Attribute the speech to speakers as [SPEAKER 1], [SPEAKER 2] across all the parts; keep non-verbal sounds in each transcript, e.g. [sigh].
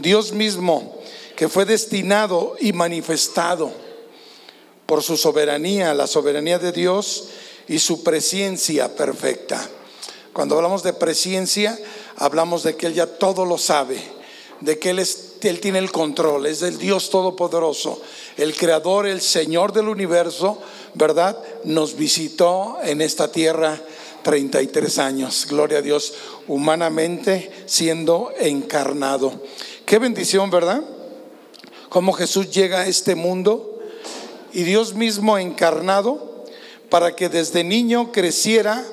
[SPEAKER 1] Dios mismo, que fue destinado y manifestado por su soberanía, la soberanía de Dios y su presencia perfecta. Cuando hablamos de presencia, hablamos de que Él ya todo lo sabe, de que Él, es, él tiene el control, es el Dios Todopoderoso, el Creador, el Señor del universo, ¿verdad? Nos visitó en esta tierra 33 años, gloria a Dios, humanamente siendo encarnado. Qué bendición, ¿verdad? Cómo Jesús llega a este mundo y Dios mismo encarnado para que desde niño creciera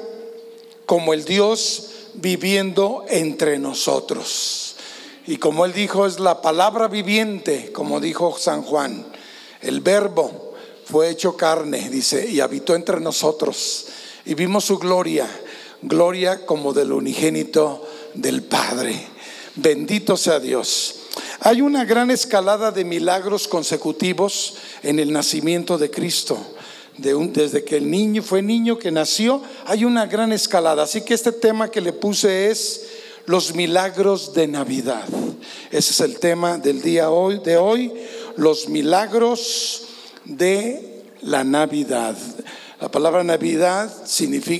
[SPEAKER 1] como el Dios viviendo entre nosotros. Y como él dijo, es la palabra viviente, como dijo San Juan, el verbo fue hecho carne, dice, y habitó entre nosotros. Y vimos su gloria, gloria como del unigénito del Padre. Bendito sea Dios. Hay una gran escalada de milagros consecutivos en el nacimiento de Cristo. desde que el niño fue niño que nació, hay una gran escalada. Así que este tema que le puse es los milagros de Navidad. Ese es el tema del día hoy, de hoy, los milagros de la Navidad. La palabra Navidad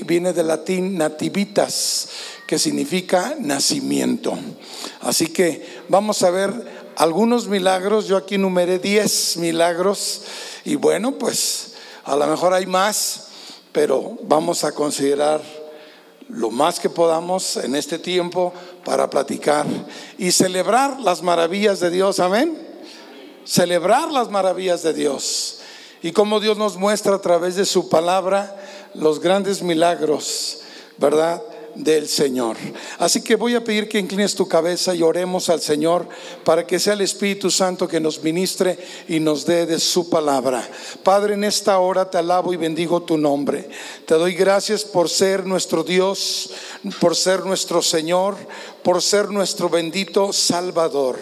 [SPEAKER 1] viene del latín nativitas, que significa nacimiento. Así que vamos a ver algunos milagros. Yo aquí numeré 10 milagros y bueno, pues a lo mejor hay más, pero vamos a considerar lo más que podamos en este tiempo para platicar y celebrar las maravillas de Dios. Amén. Celebrar las maravillas de Dios y cómo Dios nos muestra a través de su palabra los grandes milagros, ¿verdad? Del Señor. Así que voy a pedir que inclines tu cabeza y oremos al Señor para que sea el Espíritu Santo que nos ministre y nos dé de su palabra. Padre, en esta hora te alabo y bendigo tu nombre. Te doy gracias por ser nuestro Dios, por ser nuestro Señor, por ser nuestro bendito Salvador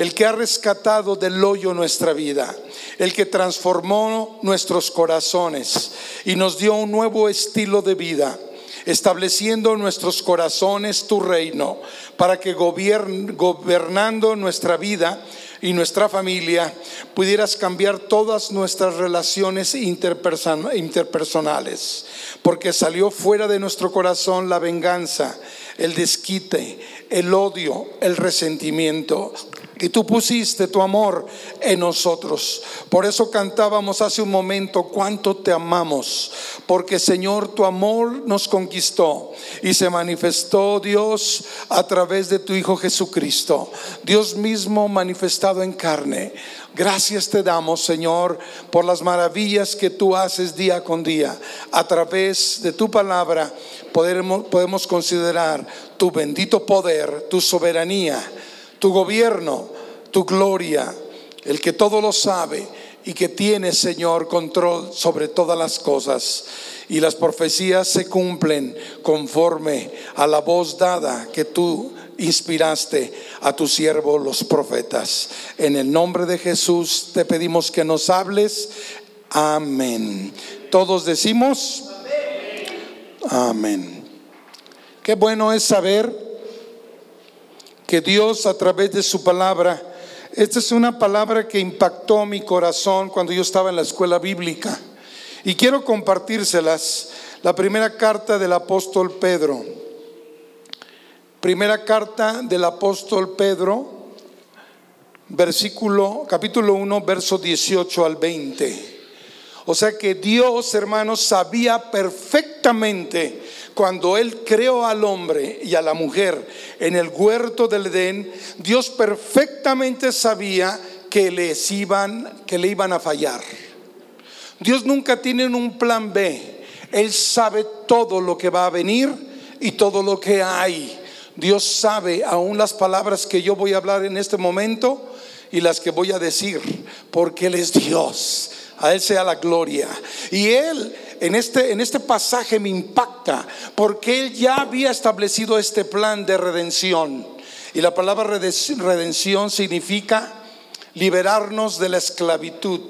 [SPEAKER 1] el que ha rescatado del hoyo nuestra vida, el que transformó nuestros corazones y nos dio un nuevo estilo de vida, estableciendo en nuestros corazones tu reino, para que gobernando nuestra vida y nuestra familia pudieras cambiar todas nuestras relaciones interpersonales, porque salió fuera de nuestro corazón la venganza, el desquite, el odio, el resentimiento, y tú pusiste tu amor en nosotros. Por eso cantábamos hace un momento cuánto te amamos, porque Señor, tu amor nos conquistó y se manifestó Dios a través de tu Hijo Jesucristo, Dios mismo manifestado en carne. Gracias te damos, Señor, por las maravillas que tú haces día con día. A través de tu palabra podemos, podemos considerar tu bendito poder, tu soberanía tu gobierno, tu gloria, el que todo lo sabe y que tiene, Señor, control sobre todas las cosas. Y las profecías se cumplen conforme a la voz dada que tú inspiraste a tu siervo los profetas. En el nombre de Jesús te pedimos que nos hables. Amén. Todos decimos. Amén. Qué bueno es saber que Dios a través de su palabra, esta es una palabra que impactó mi corazón cuando yo estaba en la escuela bíblica. Y quiero compartírselas. La primera carta del apóstol Pedro. Primera carta del apóstol Pedro, versículo, capítulo 1, verso 18 al 20. O sea que Dios, hermanos, sabía perfectamente cuando Él creó al hombre y a la mujer en el huerto del Edén, Dios perfectamente sabía que les iban, que le iban a fallar. Dios nunca tiene un plan B. Él sabe todo lo que va a venir y todo lo que hay. Dios sabe aún las palabras que yo voy a hablar en este momento y las que voy a decir, porque Él es Dios. A Él sea la gloria. Y Él en este, en este pasaje me impacta porque Él ya había establecido este plan de redención. Y la palabra redención significa liberarnos de la esclavitud.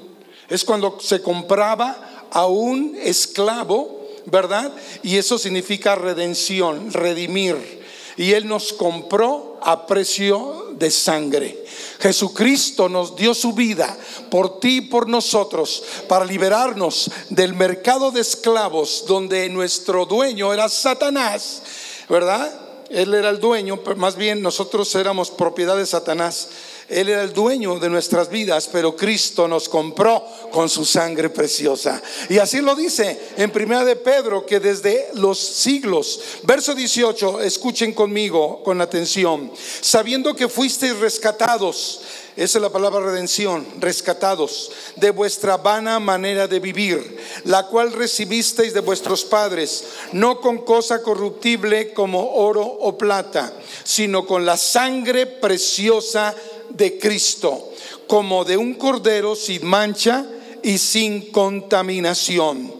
[SPEAKER 1] Es cuando se compraba a un esclavo, ¿verdad? Y eso significa redención, redimir. y Él nos compró a precio de sangre. Jesucristo nos dio su vida por ti y por nosotros para liberarnos del mercado de esclavos donde nuestro dueño era Satanás, ¿verdad? Él era el dueño, más bien nosotros éramos propiedad de Satanás. Él era el dueño de nuestras vidas, pero Cristo nos compró con su sangre preciosa. Y así lo dice en Primera de Pedro, que desde los siglos, verso 18, escuchen conmigo con atención, sabiendo que fuisteis rescatados, esa es la palabra redención, rescatados de vuestra vana manera de vivir, la cual recibisteis de vuestros padres, no con cosa corruptible como oro o plata, sino con la sangre preciosa de Cristo, como de un cordero sin mancha y sin contaminación.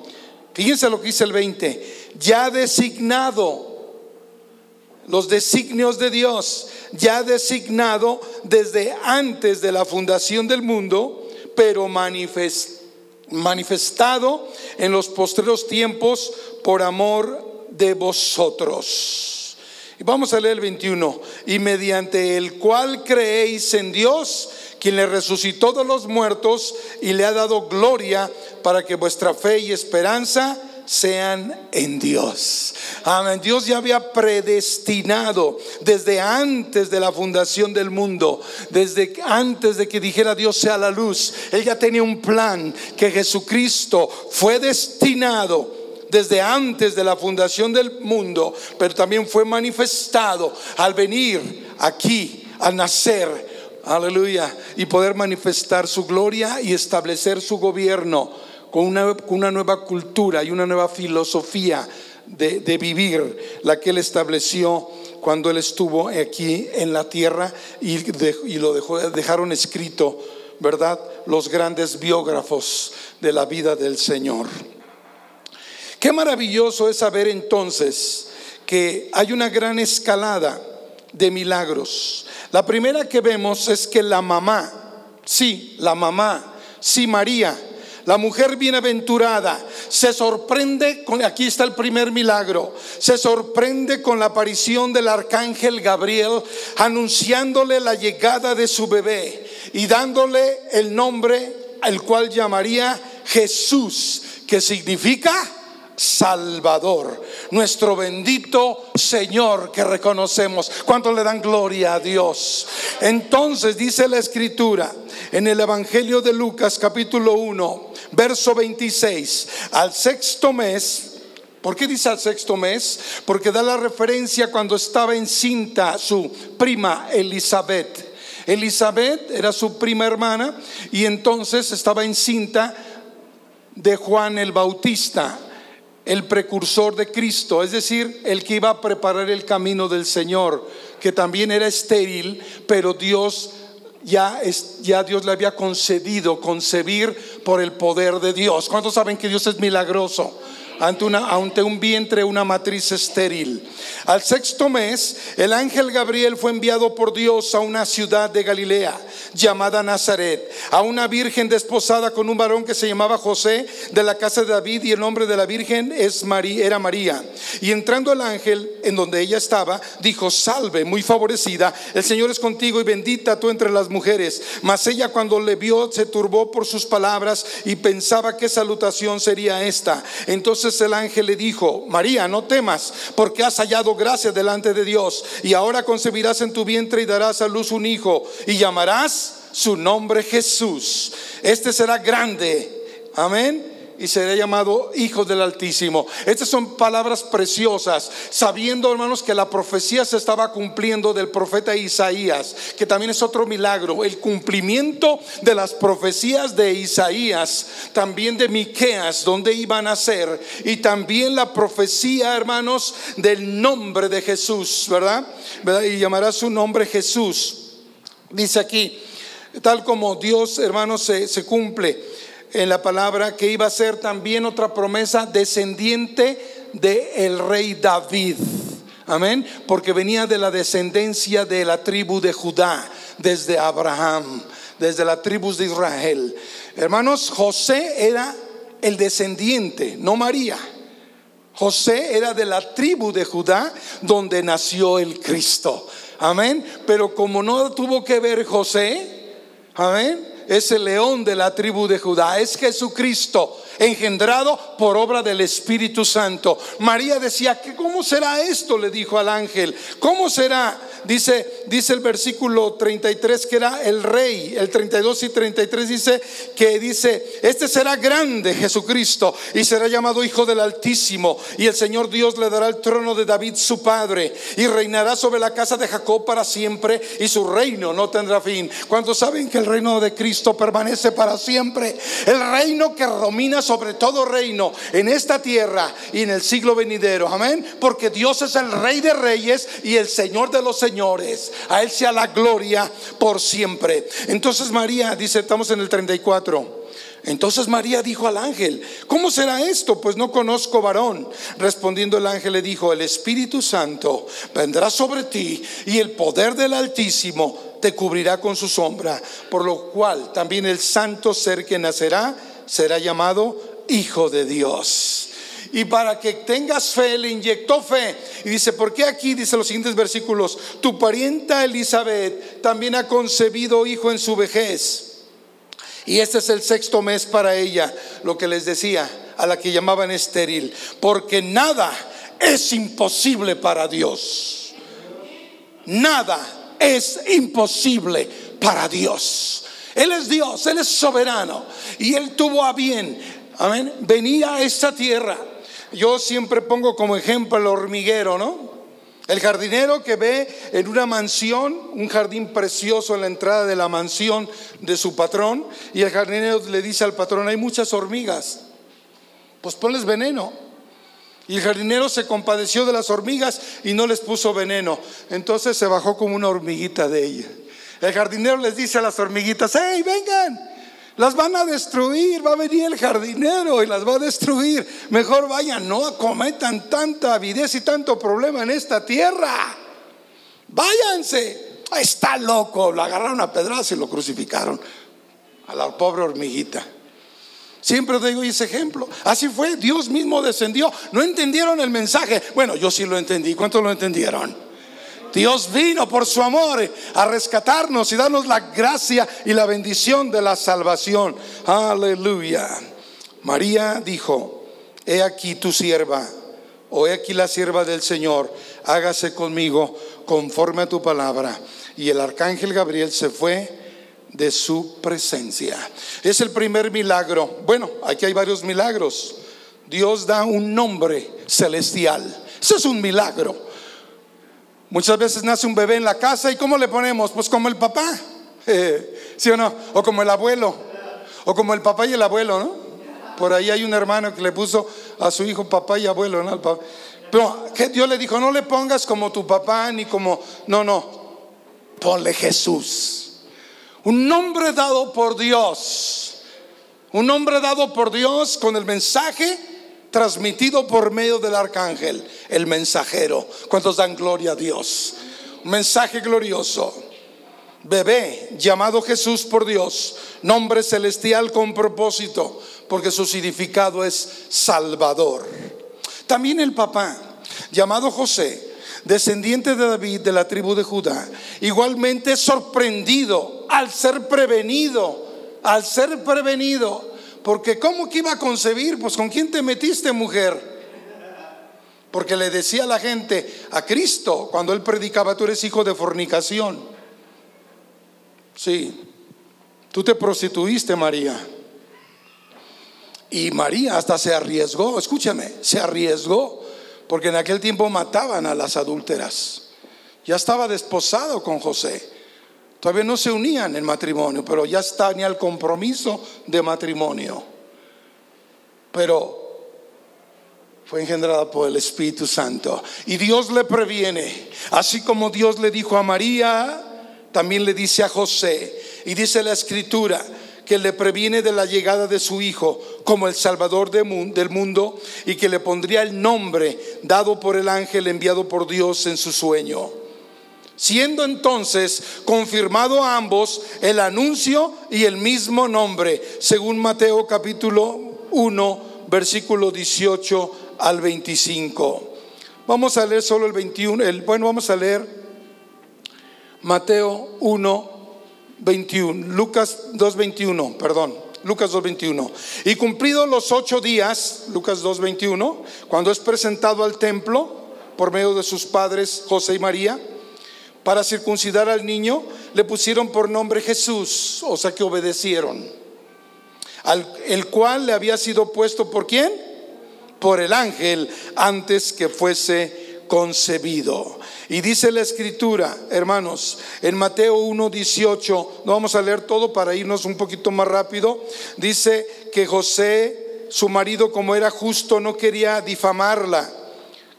[SPEAKER 1] Fíjense lo que dice el 20, ya designado los designios de Dios, ya designado desde antes de la fundación del mundo, pero manifestado en los postreros tiempos por amor de vosotros y vamos a leer el 21. Y mediante el cual creéis en Dios, quien le resucitó de los muertos y le ha dado gloria para que vuestra fe y esperanza sean en Dios. Dios ya había predestinado desde antes de la fundación del mundo, desde antes de que dijera Dios sea la luz. Él ya tenía un plan que Jesucristo fue destinado desde antes de la fundación del mundo, pero también fue manifestado al venir aquí, al nacer, aleluya, y poder manifestar su gloria y establecer su gobierno con una, nueva cultura y una nueva filosofía de, vivir, la que él estableció cuando él estuvo aquí en la tierra y, y lo dejó, dejaron escrito, ¿verdad? Los grandes biógrafos de la vida del Señor. Qué maravilloso es saber entonces que hay una gran escalada de milagros. La primera que vemos es que la mamá, sí, la mamá, sí María, la mujer bienaventurada, se sorprende con, aquí está el primer milagro, se sorprende con la aparición del arcángel Gabriel anunciándole la llegada de su bebé y dándole el nombre al cual llamaría Jesús, que significa Salvador, nuestro bendito Señor que reconocemos. ¿Cuánto le dan gloria a Dios? Entonces dice la escritura en el Evangelio de Lucas capítulo 1, verso 26, al sexto mes, ¿Por qué dice al sexto mes? Porque da la referencia cuando estaba encinta su prima Elizabeth. Elizabeth era su prima hermana y entonces estaba encinta de Juan el Bautista el precursor de Cristo, es decir, el que iba a preparar el camino del Señor, que también era estéril, pero Dios ya, ya Dios le había concedido concebir por el poder de Dios. ¿Cuántos saben que Dios es milagroso? Ante, ante un vientre, una matriz estéril. Al sexto mes, el ángel Gabriel fue enviado por Dios a una ciudad de Galilea llamada Nazaret, a una virgen desposada con un varón que se llamaba José de la casa de David y el nombre de la virgen es María, era María. Y entrando el ángel en donde ella estaba, dijo, salve, muy favorecida, el Señor es contigo y bendita tú entre las mujeres. Mas ella cuando le vio se turbó por sus palabras y pensaba qué salutación sería esta. Entonces el ángel le dijo, María, no temas, porque has hallado gracia delante de Dios, y ahora concebirás en tu vientre y darás a luz un hijo, y llamarás su nombre Jesús. Este será grande. Amén y será llamado Hijo del Altísimo. Estas son palabras preciosas, sabiendo hermanos que la profecía se estaba cumpliendo del profeta Isaías, que también es otro milagro, el cumplimiento de las profecías de Isaías, también de Miqueas, donde iban a ser, y también la profecía, hermanos, del nombre de Jesús, ¿verdad? Y llamará su nombre Jesús. Dice aquí, tal como Dios, hermanos, se cumple en la palabra que iba a ser también otra promesa descendiente del el rey David. Amén. Porque venía de la descendencia de la tribu de Judá, desde Abraham, desde la tribu de Israel. Hermanos, José era el descendiente, no María. José era de la tribu de Judá donde nació el Cristo. Amén. Pero como no tuvo que ver José, amén, es el león de la tribu de Judá, es Jesucristo engendrado por obra del Espíritu Santo. María decía, ¿cómo será esto? Le dijo al ángel, ¿cómo será? Dice, dice el versículo 33 que era el rey, el 32 y 33 dice que dice, este será grande Jesucristo y será llamado Hijo del Altísimo y el Señor Dios le dará el trono de David su padre y reinará sobre la casa de Jacob para siempre y su reino no tendrá fin. Cuando saben que el reino de Cristo permanece para siempre, el reino que domina sobre todo reino en esta tierra y en el siglo venidero, amén, porque Dios es el rey de reyes y el Señor de los señores. A Él sea la gloria por siempre. Entonces María, dice, estamos en el 34. Entonces María dijo al ángel, ¿cómo será esto? Pues no conozco varón. Respondiendo el ángel le dijo, el Espíritu Santo vendrá sobre ti y el poder del Altísimo te cubrirá con su sombra, por lo cual también el santo ser que nacerá será llamado Hijo de Dios y para que tengas fe, le inyectó fe. Y dice, ¿por qué aquí? Dice los siguientes versículos, tu parienta Elizabeth también ha concebido hijo en su vejez. Y este es el sexto mes para ella, lo que les decía, a la que llamaban estéril, porque nada es imposible para Dios. Nada es imposible para Dios. Él es Dios, Él es soberano y Él tuvo a bien, amén, venir a esta tierra yo siempre pongo como ejemplo el hormiguero, ¿no? El jardinero que ve en una mansión, un jardín precioso en la entrada de la mansión de su patrón, y el jardinero le dice al patrón, hay muchas hormigas, pues ponles veneno. Y el jardinero se compadeció de las hormigas y no les puso veneno. Entonces se bajó como una hormiguita de ella. El jardinero les dice a las hormiguitas, hey, vengan, las van a destruir, va a venir el jardinero y las va a destruir. Mejor vayan, no acometan tanta avidez y tanto problema en esta tierra. Váyanse. Está loco. Lo agarraron a pedradas y lo crucificaron. A la pobre hormiguita. Siempre digo ese ejemplo. Así fue, Dios mismo descendió. No entendieron el mensaje. Bueno, yo sí lo entendí. ¿Cuántos lo entendieron? Dios vino por su amor a rescatarnos y darnos la gracia y la bendición de la salvación. Aleluya. María dijo, he aquí tu sierva, o he aquí la sierva del Señor, hágase conmigo conforme a tu palabra. Y el arcángel Gabriel se fue de su presencia. Es el primer milagro. Bueno, aquí hay varios milagros. Dios da un nombre celestial. Eso es un milagro. Muchas veces nace un bebé en la casa y ¿cómo le ponemos? Pues como el papá, [laughs] ¿sí o no? O como el abuelo, o como el papá y el abuelo, ¿no? Por ahí hay un hermano que le puso a su hijo papá y abuelo, ¿no? Pero Dios le dijo, no le pongas como tu papá ni como, no, no, ponle Jesús. Un nombre dado por Dios. Un nombre dado por Dios con el mensaje transmitido por medio del arcángel, el mensajero. ¿Cuántos dan gloria a Dios? Un mensaje glorioso. Bebé llamado Jesús por Dios, nombre celestial con propósito, porque su significado es Salvador. También el papá, llamado José, descendiente de David de la tribu de Judá, igualmente sorprendido al ser prevenido, al ser prevenido porque ¿cómo que iba a concebir? Pues con quién te metiste, mujer. Porque le decía a la gente, a Cristo, cuando él predicaba, tú eres hijo de fornicación. Sí, tú te prostituiste, María. Y María hasta se arriesgó, escúchame, se arriesgó, porque en aquel tiempo mataban a las adúlteras. Ya estaba desposado con José. Todavía no se unían en matrimonio, pero ya ni al compromiso de matrimonio. Pero fue engendrada por el Espíritu Santo. Y Dios le previene. Así como Dios le dijo a María, también le dice a José. Y dice la escritura que le previene de la llegada de su Hijo como el Salvador del mundo y que le pondría el nombre dado por el ángel enviado por Dios en su sueño siendo entonces confirmado a ambos el anuncio y el mismo nombre, según Mateo capítulo 1, versículo 18 al 25. Vamos a leer solo el 21, el, bueno, vamos a leer Mateo 1, 21, Lucas 2, 21, perdón. Lucas 2.21. Y cumplidos los ocho días, Lucas 2.21, cuando es presentado al templo por medio de sus padres José y María, para circuncidar al niño, le pusieron por nombre Jesús, o sea que obedecieron. Al, el cual le había sido puesto por quién? Por el ángel antes que fuese concebido. Y dice la escritura, hermanos, en Mateo 1, 18, no vamos a leer todo para irnos un poquito más rápido, dice que José, su marido como era justo, no quería difamarla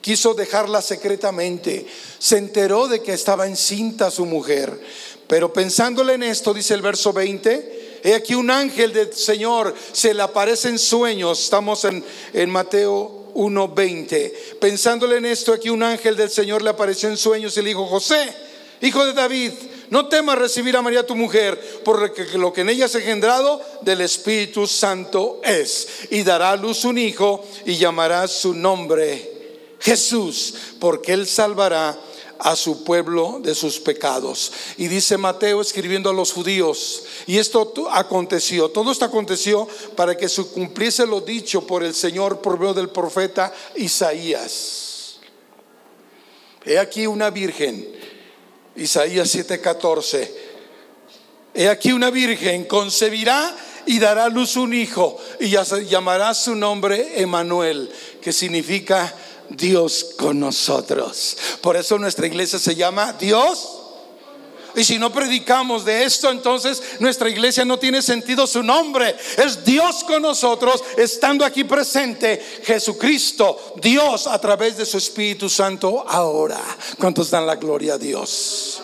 [SPEAKER 1] quiso dejarla secretamente. Se enteró de que estaba encinta su mujer. Pero pensándole en esto, dice el verso 20, he aquí un ángel del Señor se le aparece en sueños. Estamos en, en Mateo 1:20. Pensándole en esto, aquí un ángel del Señor le apareció en sueños y le dijo, José, hijo de David, no temas recibir a María tu mujer, porque lo que en ella es engendrado del Espíritu Santo es. Y dará a luz un hijo y llamará su nombre Jesús, porque Él salvará a su pueblo de sus pecados. Y dice Mateo escribiendo a los judíos, y esto aconteció, todo esto aconteció para que se cumpliese lo dicho por el Señor por medio del profeta Isaías. He aquí una virgen, Isaías 7:14. He aquí una virgen concebirá y dará a luz un hijo y llamará su nombre Emanuel, que significa Dios con nosotros. Por eso nuestra iglesia se llama Dios. Y si no predicamos de esto, entonces nuestra iglesia no tiene sentido su nombre. Es Dios con nosotros, estando aquí presente Jesucristo, Dios a través de su Espíritu Santo ahora. ¿Cuántos dan la gloria a Dios?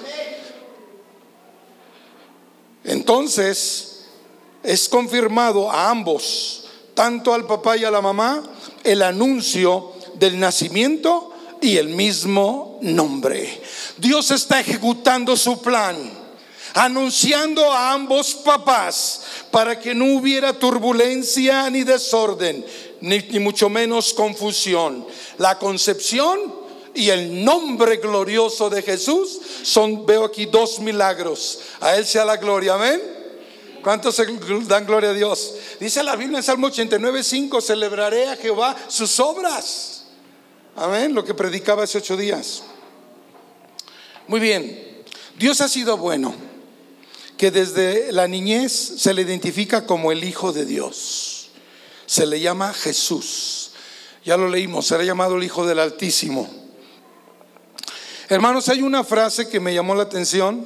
[SPEAKER 1] Entonces, es confirmado a ambos, tanto al papá y a la mamá, el anuncio del nacimiento y el mismo nombre. Dios está ejecutando su plan, anunciando a ambos papás para que no hubiera turbulencia ni desorden, ni, mucho menos confusión. La concepción y el nombre glorioso de Jesús son, veo aquí dos milagros. A Él sea la gloria, amén. ¿Cuántos dan gloria a Dios? Dice la Biblia en Salmo 89, 5, celebraré a Jehová sus obras. Amén, lo que predicaba hace ocho días. Muy bien, Dios ha sido bueno, que desde la niñez se le identifica como el Hijo de Dios. Se le llama Jesús. Ya lo leímos, será llamado el Hijo del Altísimo. Hermanos, hay una frase que me llamó la atención,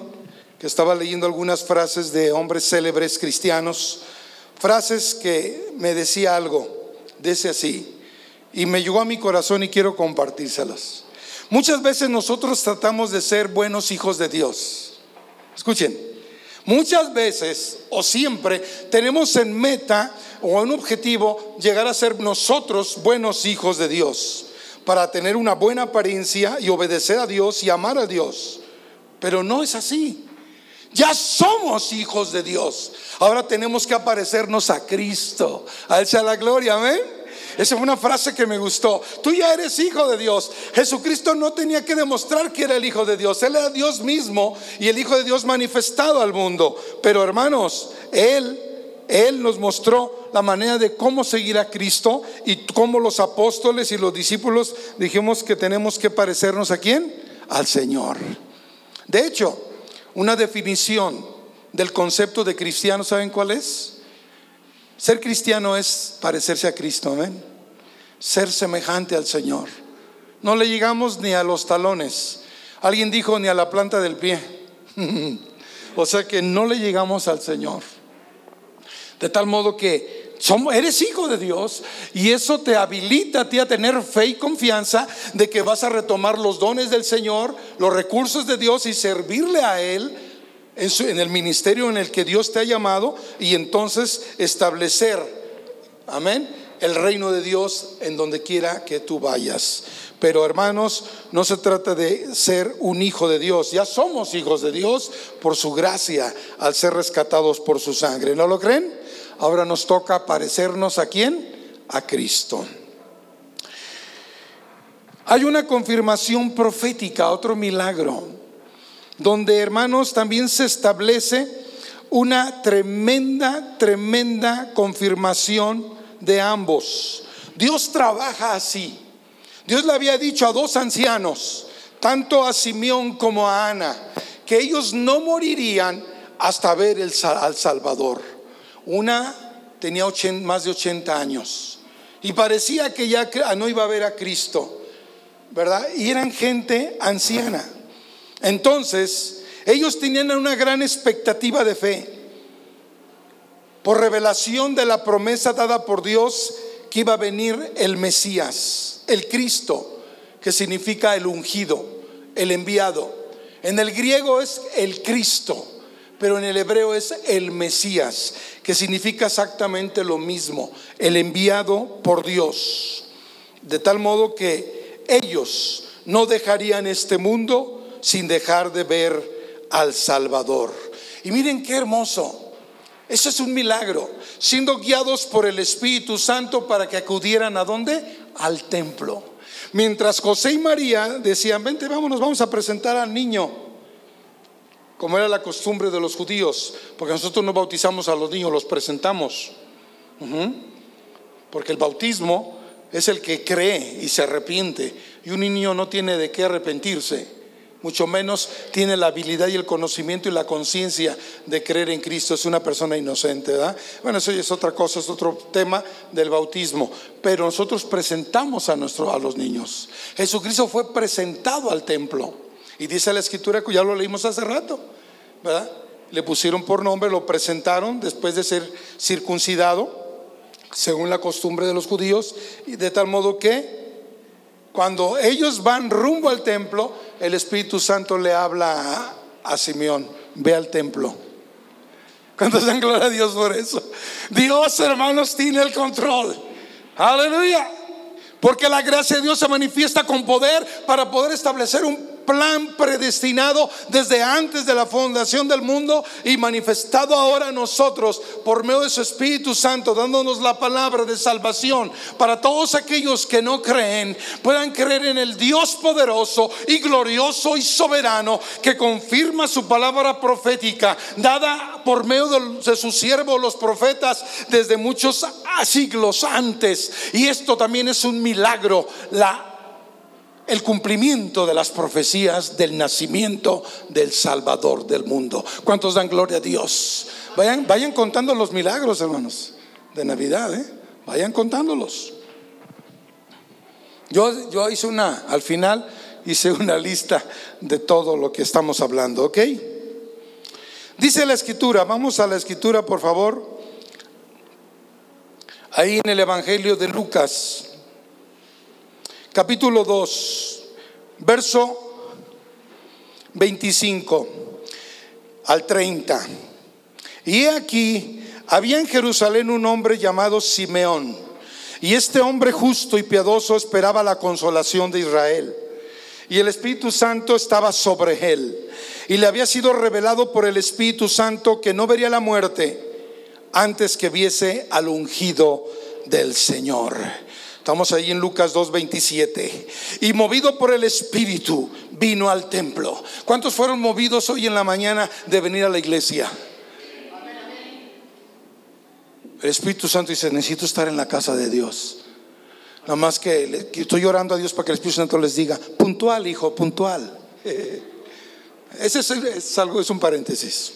[SPEAKER 1] que estaba leyendo algunas frases de hombres célebres cristianos, frases que me decía algo, dice así, y me llegó a mi corazón y quiero compartírselas. Muchas veces nosotros tratamos de ser buenos hijos de Dios. Escuchen, muchas veces o siempre tenemos en meta o en objetivo llegar a ser nosotros buenos hijos de Dios para tener una buena apariencia y obedecer a Dios y amar a Dios. Pero no es así. Ya somos hijos de Dios. Ahora tenemos que aparecernos a Cristo. A la gloria, amén. Esa fue una frase que me gustó. Tú ya eres hijo de Dios. Jesucristo no tenía que demostrar que era el hijo de Dios. Él era Dios mismo y el hijo de Dios manifestado al mundo. Pero hermanos, Él, Él nos mostró la manera de cómo seguir a Cristo y cómo los apóstoles y los discípulos dijimos que tenemos que parecernos a quién? Al Señor. De hecho, una definición del concepto de cristiano, ¿saben cuál es? Ser cristiano es parecerse a Cristo, amén. Ser semejante al Señor. No le llegamos ni a los talones. Alguien dijo ni a la planta del pie. [laughs] o sea que no le llegamos al Señor. De tal modo que somos, eres hijo de Dios y eso te habilita a ti a tener fe y confianza de que vas a retomar los dones del Señor, los recursos de Dios y servirle a Él en, el ministerio en el que Dios te ha llamado y entonces establecer, amén, el reino de Dios en donde quiera que tú vayas. Pero hermanos, no se trata de ser un hijo de Dios, ya somos hijos de Dios por su gracia al ser rescatados por su sangre. ¿No lo creen? Ahora nos toca parecernos a quién? A Cristo. Hay una confirmación profética, otro milagro, donde hermanos también se establece una tremenda, tremenda confirmación de ambos. Dios trabaja así. Dios le había dicho a dos ancianos, tanto a Simeón como a Ana, que ellos no morirían hasta ver al Salvador. Una tenía más de 80 años y parecía que ya no iba a ver a Cristo, ¿verdad? Y eran gente anciana. Entonces, ellos tenían una gran expectativa de fe. Por revelación de la promesa dada por Dios que iba a venir el Mesías, el Cristo, que significa el ungido, el enviado. En el griego es el Cristo pero en el hebreo es el Mesías, que significa exactamente lo mismo, el enviado por Dios. De tal modo que ellos no dejarían este mundo sin dejar de ver al Salvador. Y miren qué hermoso. Eso es un milagro, siendo guiados por el Espíritu Santo para que acudieran a dónde? Al templo. Mientras José y María decían, vente, vámonos, vamos a presentar al niño como era la costumbre de los judíos, porque nosotros no bautizamos a los niños, los presentamos. Porque el bautismo es el que cree y se arrepiente, y un niño no tiene de qué arrepentirse, mucho menos tiene la habilidad y el conocimiento y la conciencia de creer en Cristo, es una persona inocente, ¿verdad? Bueno, eso es otra cosa, es otro tema del bautismo, pero nosotros presentamos a, nuestro, a los niños. Jesucristo fue presentado al templo. Y dice la escritura que ya lo leímos hace rato, ¿verdad? Le pusieron por nombre, lo presentaron después de ser circuncidado, según la costumbre de los judíos, y de tal modo que cuando ellos van rumbo al templo, el Espíritu Santo le habla a, Simeón, ve al templo. ¿Cuántos dan gloria a Dios por eso? Dios, hermanos, tiene el control. Aleluya. Porque la gracia de Dios se manifiesta con poder para poder establecer un plan predestinado desde antes de la fundación del mundo y manifestado ahora a nosotros por medio de su Espíritu Santo, dándonos la palabra de salvación para todos aquellos que no creen, puedan creer en el Dios poderoso y glorioso y soberano que confirma su palabra profética dada por medio de, sus siervos los profetas desde muchos siglos antes. Y esto también es un milagro, la el cumplimiento de las profecías del nacimiento del Salvador del mundo. ¿Cuántos dan gloria a Dios? Vayan, vayan contando los milagros, hermanos, de Navidad, ¿eh? Vayan contándolos. Yo, yo hice una, al final hice una lista de todo lo que estamos hablando, ¿ok? Dice la escritura, vamos a la escritura, por favor. Ahí en el Evangelio de Lucas capítulo 2, verso 25 al 30. Y aquí había en Jerusalén un hombre llamado Simeón, y este hombre justo y piadoso esperaba la consolación de Israel. Y el Espíritu Santo estaba sobre él. Y le había sido revelado por el Espíritu Santo que no vería la muerte antes que viese al ungido del Señor. Estamos ahí en Lucas 2.27. Y movido por el Espíritu, vino al templo. ¿Cuántos fueron movidos hoy en la mañana de venir a la iglesia? El Espíritu Santo dice, necesito estar en la casa de Dios. Nada más que, estoy orando a Dios para que el Espíritu Santo les diga, puntual, hijo, puntual. [laughs] Ese es algo, es un paréntesis.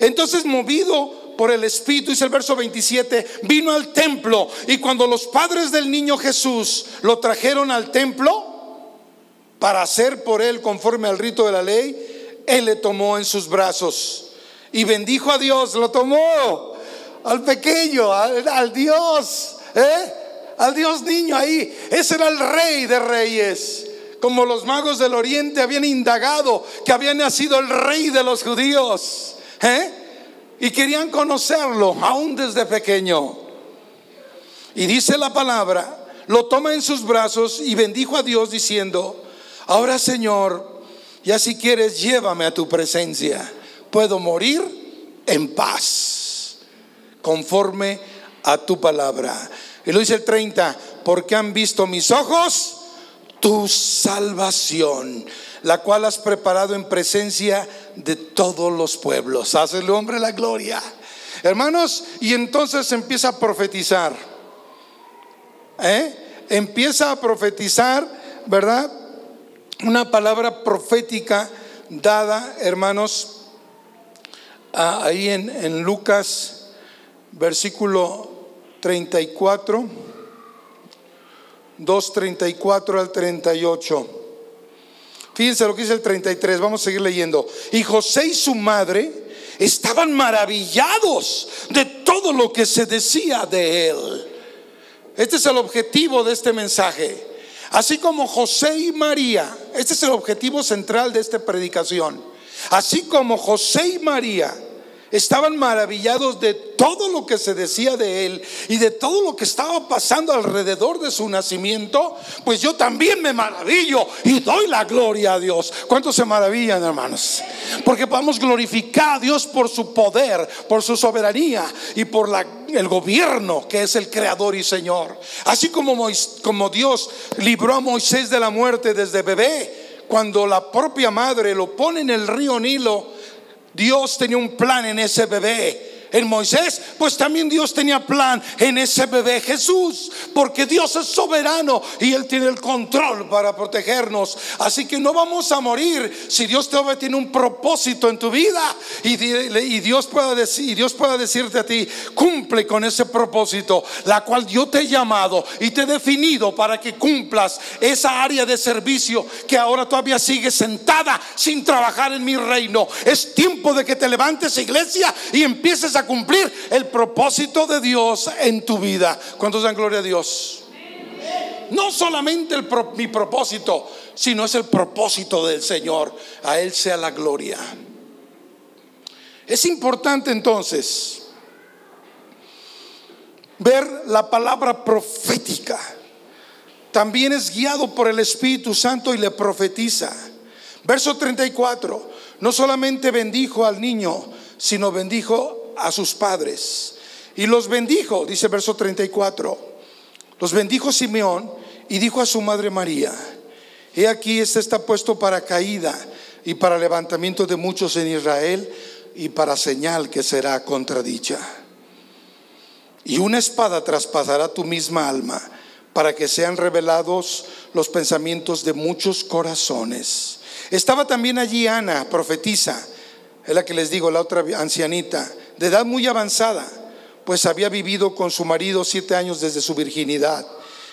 [SPEAKER 1] Entonces, movido por el Espíritu, dice el verso 27, vino al templo y cuando los padres del niño Jesús lo trajeron al templo para hacer por él conforme al rito de la ley, él le tomó en sus brazos y bendijo a Dios, lo tomó al pequeño, al, Dios, ¿eh? al Dios niño ahí. Ese era el rey de reyes como los magos del oriente habían indagado que había nacido el rey de los judíos. ¿eh? Y querían conocerlo aún desde pequeño. Y dice la palabra, lo toma en sus brazos y bendijo a Dios diciendo, ahora Señor, ya si quieres llévame a tu presencia, puedo morir en paz, conforme a tu palabra. Y lo dice el 30, porque han visto mis ojos tu salvación, la cual has preparado en presencia de todos los pueblos. Haz el hombre la gloria. Hermanos, y entonces empieza a profetizar. ¿Eh? Empieza a profetizar, ¿verdad? Una palabra profética dada, hermanos, ahí en, en Lucas, versículo 34, 2.34 al 38. Fíjense lo que dice el 33, vamos a seguir leyendo. Y José y su madre estaban maravillados de todo lo que se decía de él. Este es el objetivo de este mensaje. Así como José y María, este es el objetivo central de esta predicación. Así como José y María estaban maravillados de todo lo que se decía de él y de todo lo que estaba pasando alrededor de su nacimiento, pues yo también me maravillo y doy la gloria a Dios. ¿Cuántos se maravillan, hermanos? Porque podemos glorificar a Dios por su poder, por su soberanía y por el gobierno que es el creador y Señor. Así como, como Dios libró a Moisés de la muerte desde bebé, cuando la propia madre lo pone en el río Nilo, Dios tenía un plan en ese bebé en Moisés, pues también Dios tenía plan en ese bebé Jesús, porque Dios es soberano y Él tiene el control para protegernos. Así que no vamos a morir si Dios todavía tiene un propósito en tu vida y, Dios pueda Dios decirte a ti, cumple con ese propósito, la cual yo te he llamado y te he definido para que cumplas esa área de servicio que ahora todavía sigue sentada sin trabajar en mi reino. Es tiempo de que te levantes, iglesia, y empieces a cumplir el propósito de Dios en tu vida. ¿Cuántos dan gloria a Dios? No solamente el mi propósito, sino es el propósito del Señor. A Él sea la gloria. Es importante entonces ver la palabra profética. También es guiado por el Espíritu Santo y le profetiza. Verso 34, no solamente bendijo al niño, sino bendijo a sus padres. Y los bendijo, dice verso 34. Los bendijo Simeón y dijo a su madre María, he aquí este está puesto para caída y para levantamiento de muchos en Israel y para señal que será contradicha. Y una espada traspasará tu misma alma para que sean revelados los pensamientos de muchos corazones. Estaba también allí Ana, profetisa, es la que les digo, la otra ancianita de edad muy avanzada, pues había vivido con su marido siete años desde su virginidad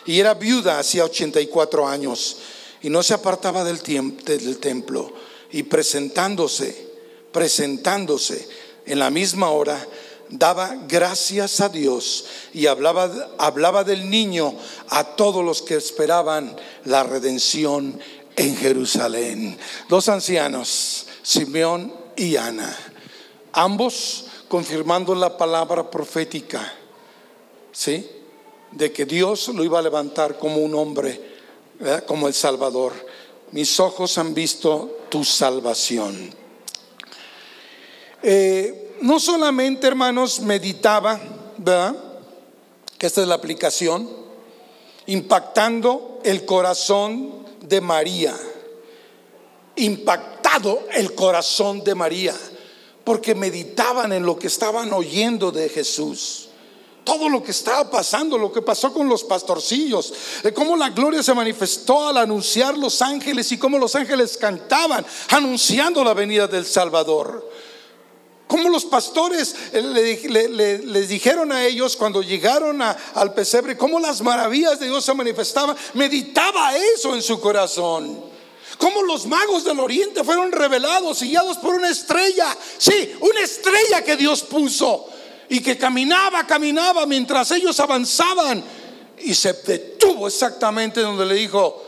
[SPEAKER 1] y era viuda hacía 84 años y no se apartaba del, del templo y presentándose, presentándose en la misma hora, daba gracias a Dios y hablaba, hablaba del niño a todos los que esperaban la redención en Jerusalén. Dos ancianos, Simeón y Ana, ambos confirmando la palabra profética, ¿sí? De que Dios lo iba a levantar como un hombre, como el Salvador. Mis ojos han visto tu salvación. Eh, no solamente, hermanos, meditaba, ¿verdad? Que esta es la aplicación, impactando el corazón de María, impactado el corazón de María porque meditaban en lo que estaban oyendo de Jesús. Todo lo que estaba pasando, lo que pasó con los pastorcillos, de cómo la gloria se manifestó al anunciar los ángeles y cómo los ángeles cantaban anunciando la venida del Salvador. Cómo los pastores le, les dijeron a ellos cuando llegaron al pesebre, cómo las maravillas de Dios se manifestaban. Meditaba eso en su corazón. Cómo los magos del oriente fueron revelados y guiados por una estrella. Sí, una estrella que Dios puso y que caminaba, caminaba mientras ellos avanzaban y se detuvo exactamente donde le dijo,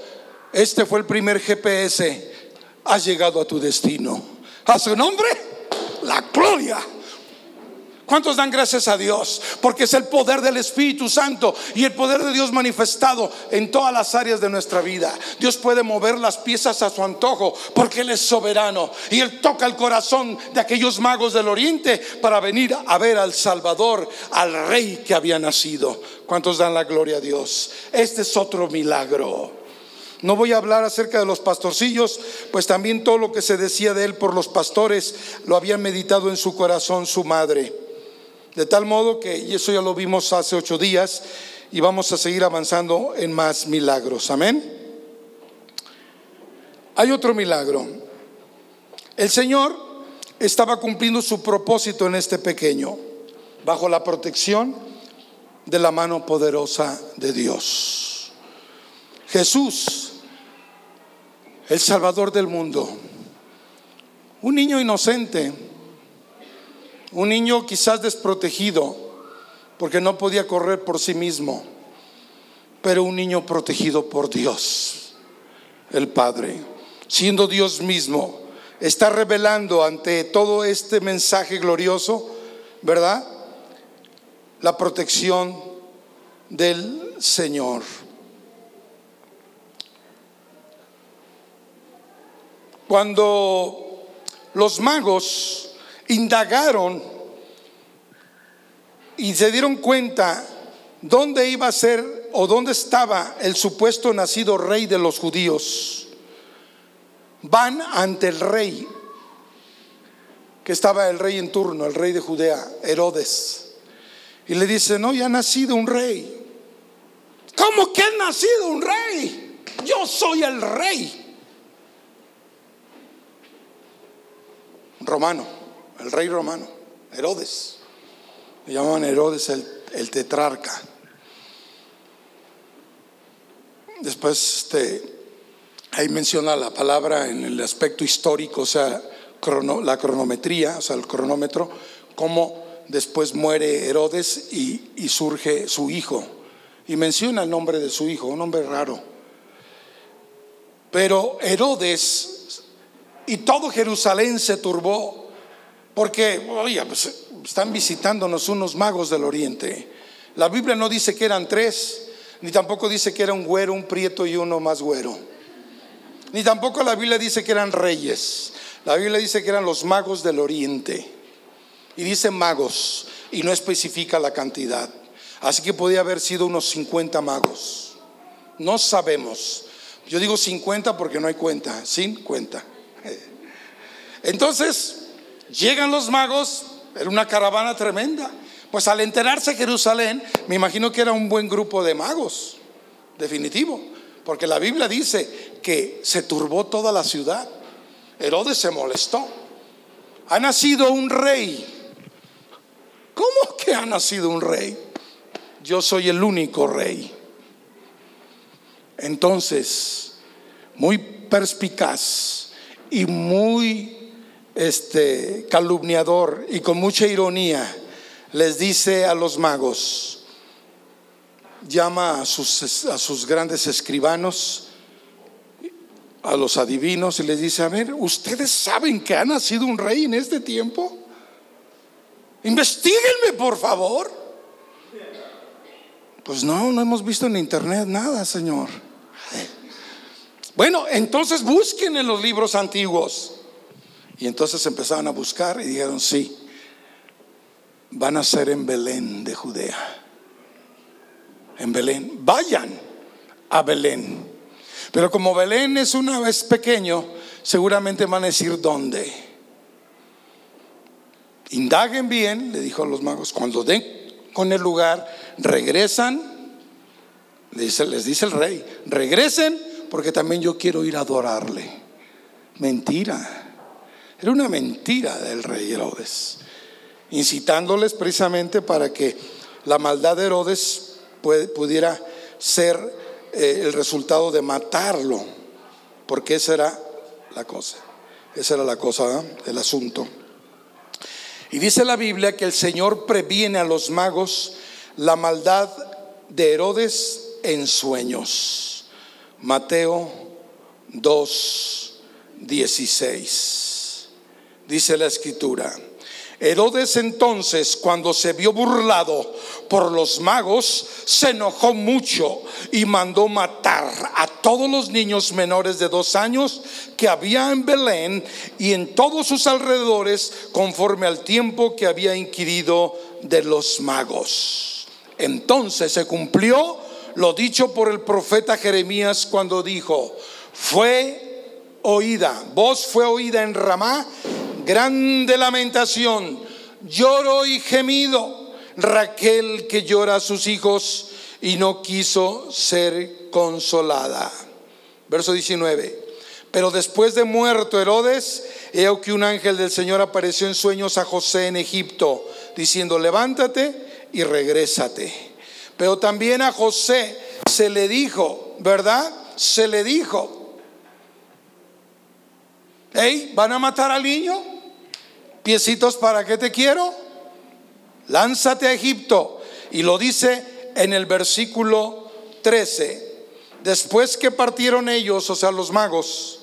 [SPEAKER 1] este fue el primer GPS, has llegado a tu destino. A su nombre, la gloria. ¿Cuántos dan gracias a Dios? Porque es el poder del Espíritu Santo y el poder de Dios manifestado en todas las áreas de nuestra vida. Dios puede mover las piezas a su antojo porque Él es soberano y Él toca el corazón de aquellos magos del oriente para venir a ver al Salvador, al Rey que había nacido. ¿Cuántos dan la gloria a Dios? Este es otro milagro. No voy a hablar acerca de los pastorcillos, pues también todo lo que se decía de él por los pastores lo había meditado en su corazón su madre. De tal modo que, y eso ya lo vimos hace ocho días, y vamos a seguir avanzando en más milagros. Amén. Hay otro milagro. El Señor estaba cumpliendo su propósito en este pequeño, bajo la protección de la mano poderosa de Dios. Jesús, el Salvador del mundo, un niño inocente, un niño quizás desprotegido, porque no podía correr por sí mismo, pero un niño protegido por Dios, el Padre, siendo Dios mismo, está revelando ante todo este mensaje glorioso, ¿verdad? La protección del Señor. Cuando los magos indagaron y se dieron cuenta dónde iba a ser o dónde estaba el supuesto nacido rey de los judíos, van ante el rey, que estaba el rey en turno, el rey de Judea, Herodes, y le dice, no, ya ha nacido un rey. ¿Cómo que ha nacido un rey? Yo soy el rey. Romano, el rey romano, Herodes. Le llamaban Herodes el, tetrarca. Después este, Ahí menciona la palabra en el aspecto histórico, o sea, la cronometría, o sea, el cronómetro, cómo después muere Herodes y surge su hijo. Y menciona el nombre de su hijo, un nombre raro. Pero Herodes y todo Jerusalén se turbó porque, oye, pues, están visitándonos unos magos del oriente. La Biblia no dice que eran tres, ni tampoco dice que era un güero, un prieto y uno más güero. Ni tampoco la Biblia dice que eran reyes. La Biblia dice que eran los magos del oriente. Y dice magos y no especifica la cantidad. Así que podía haber sido unos 50 magos. No sabemos. Yo digo 50 porque no hay cuenta, sin cuenta. [laughs] Entonces, llegan los magos, era una caravana tremenda. Pues al enterarse Jerusalén, me imagino que era un buen grupo de magos, definitivo. Porque la Biblia dice que se turbó toda la ciudad. Herodes se molestó. Ha nacido un rey. ¿Cómo que ha nacido un rey? Yo soy el único rey. Entonces, muy perspicaz y muy este calumniador y con mucha ironía les dice a los magos, llama a sus, a sus grandes escribanos, a los adivinos y les dice, a ver, ¿ustedes saben que ha nacido un rey en este tiempo? Investíguenme, por favor. Pues no, no hemos visto en internet nada, Señor. Bueno, entonces busquen en los libros antiguos. Y entonces empezaron a buscar y dijeron, sí, van a ser en Belén de Judea en Belén. Vayan a Belén. Pero como Belén es una vez pequeño, seguramente van a decir dónde. Indaguen bien, le dijo a los magos, cuando den con el lugar, regresan, les dice, les dice el rey, regresen porque también yo quiero ir a adorarle. Mentira. Era una mentira del rey Herodes, incitándoles precisamente para que la maldad de Herodes pudiera ser eh, el resultado de matarlo, porque esa era la cosa, esa era la cosa, el asunto. Y dice la Biblia que el Señor previene a los magos la maldad de Herodes en sueños. Mateo 2, 16. Dice la escritura. Herodes entonces, cuando se vio burlado por los magos, se enojó mucho y mandó matar a todos los niños menores de dos años que había en Belén y en todos sus alrededores, conforme al tiempo que había inquirido de los magos. Entonces se cumplió lo dicho por el profeta Jeremías cuando dijo, fue oída, voz fue oída en Ramá, grande lamentación, lloro y gemido, Raquel que llora a sus hijos y no quiso ser consolada. Verso 19. Pero después de muerto Herodes, he que un ángel del Señor apareció en sueños a José en Egipto, diciendo, levántate y regrésate. Pero también a José se le dijo, ¿verdad? Se le dijo, hey, ¿van a matar al niño? Piecitos, ¿para qué te quiero? Lánzate a Egipto. Y lo dice en el versículo 13. Después que partieron ellos, o sea, los magos,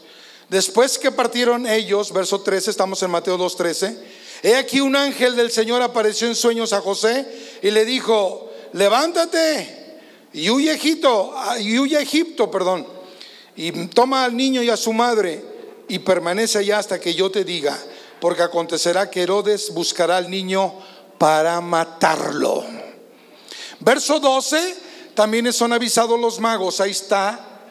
[SPEAKER 1] después que partieron ellos, verso 13, estamos en Mateo 2.13, he aquí un ángel del Señor apareció en sueños a José y le dijo, levántate y huye a Egipto, y huye a Egipto, perdón, y toma al niño y a su madre y permanece allá hasta que yo te diga, porque acontecerá que Herodes buscará al niño para matarlo. Verso 12, también son avisados los magos, ahí está,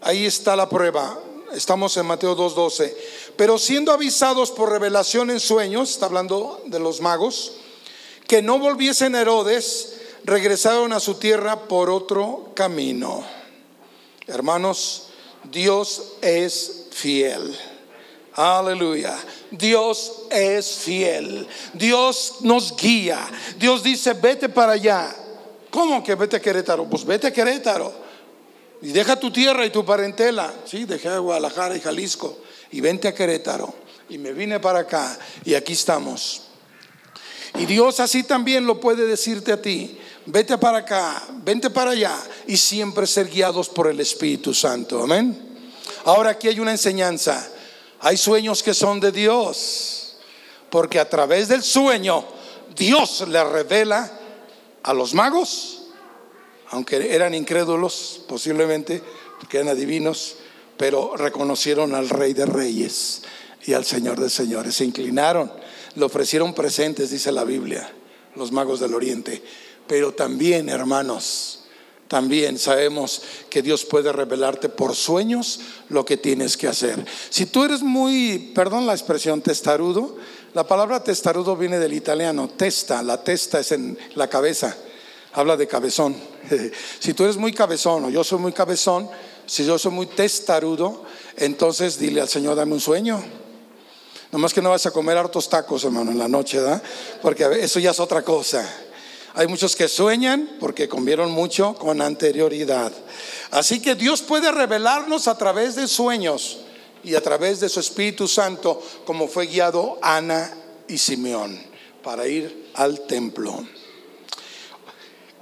[SPEAKER 1] ahí está la prueba. Estamos en Mateo 2.12. Pero siendo avisados por revelación en sueños, está hablando de los magos, que no volviesen Herodes, regresaron a su tierra por otro camino. Hermanos, Dios es fiel. Aleluya. Dios es fiel. Dios nos guía. Dios dice, vete para allá. ¿Cómo que vete a Querétaro? Pues vete a Querétaro. Y deja tu tierra y tu parentela. Sí, dejé a Guadalajara y Jalisco. Y vente a Querétaro. Y me vine para acá. Y aquí estamos. Y Dios así también lo puede decirte a ti. Vete para acá, vente para allá. Y siempre ser guiados por el Espíritu Santo. Amén. Ahora aquí hay una enseñanza. Hay sueños que son de Dios, porque a través del sueño Dios le revela a los magos, aunque eran incrédulos posiblemente, porque eran adivinos, pero reconocieron al Rey de Reyes y al Señor de Señores. Se inclinaron, le ofrecieron presentes, dice la Biblia, los magos del Oriente. Pero también, hermanos, también sabemos que Dios puede revelarte por sueños lo que tienes que hacer. Si tú eres muy, perdón la expresión, testarudo, la palabra testarudo viene del italiano, testa, la testa es en la cabeza, habla de cabezón. [laughs] Si tú eres muy cabezón o yo soy muy cabezón, si yo soy muy testarudo, entonces dile al Señor, dame un sueño. Nomás que no vas a comer hartos tacos, hermano, en la noche, ¿verdad? Porque eso ya es otra cosa. Hay muchos que sueñan porque comieron mucho con anterioridad. Así que Dios puede revelarnos a través de sueños y a través de su Espíritu Santo, como fue guiado Ana y Simeón para ir al templo.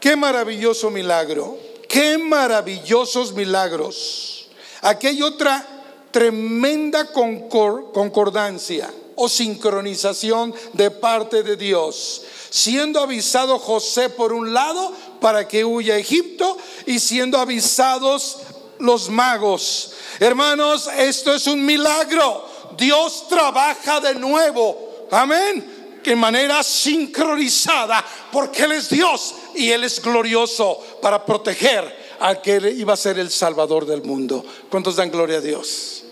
[SPEAKER 1] Qué maravilloso milagro, qué maravillosos milagros. Aquí hay otra tremenda concordancia o sincronización de parte de Dios siendo avisado José por un lado para que huya a Egipto y siendo avisados los magos. Hermanos, esto es un milagro. Dios trabaja de nuevo. Amén. Que manera sincronizada, porque Él es Dios y Él es glorioso para proteger al que iba a ser el Salvador del mundo. ¿Cuántos dan gloria a Dios?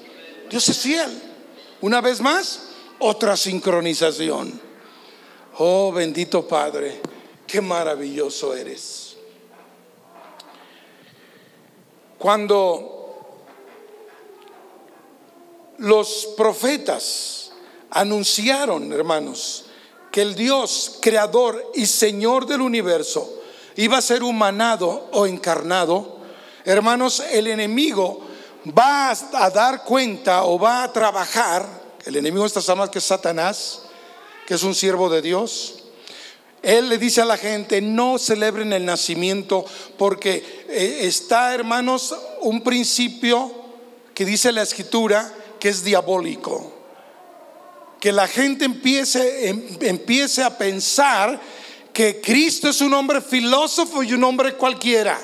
[SPEAKER 1] Dios es fiel. Una vez más, otra sincronización. Oh bendito Padre, qué maravilloso eres. Cuando los profetas anunciaron, hermanos, que el Dios creador y Señor del universo iba a ser humanado o encarnado, hermanos, el enemigo va a dar cuenta o va a trabajar, el enemigo estas almas que Satanás, que es un siervo de Dios. Él le dice a la gente, no celebren el nacimiento porque eh, está, hermanos, un principio que dice la escritura que es diabólico. Que la gente empiece, em, empiece a pensar que Cristo es un hombre filósofo y un hombre cualquiera.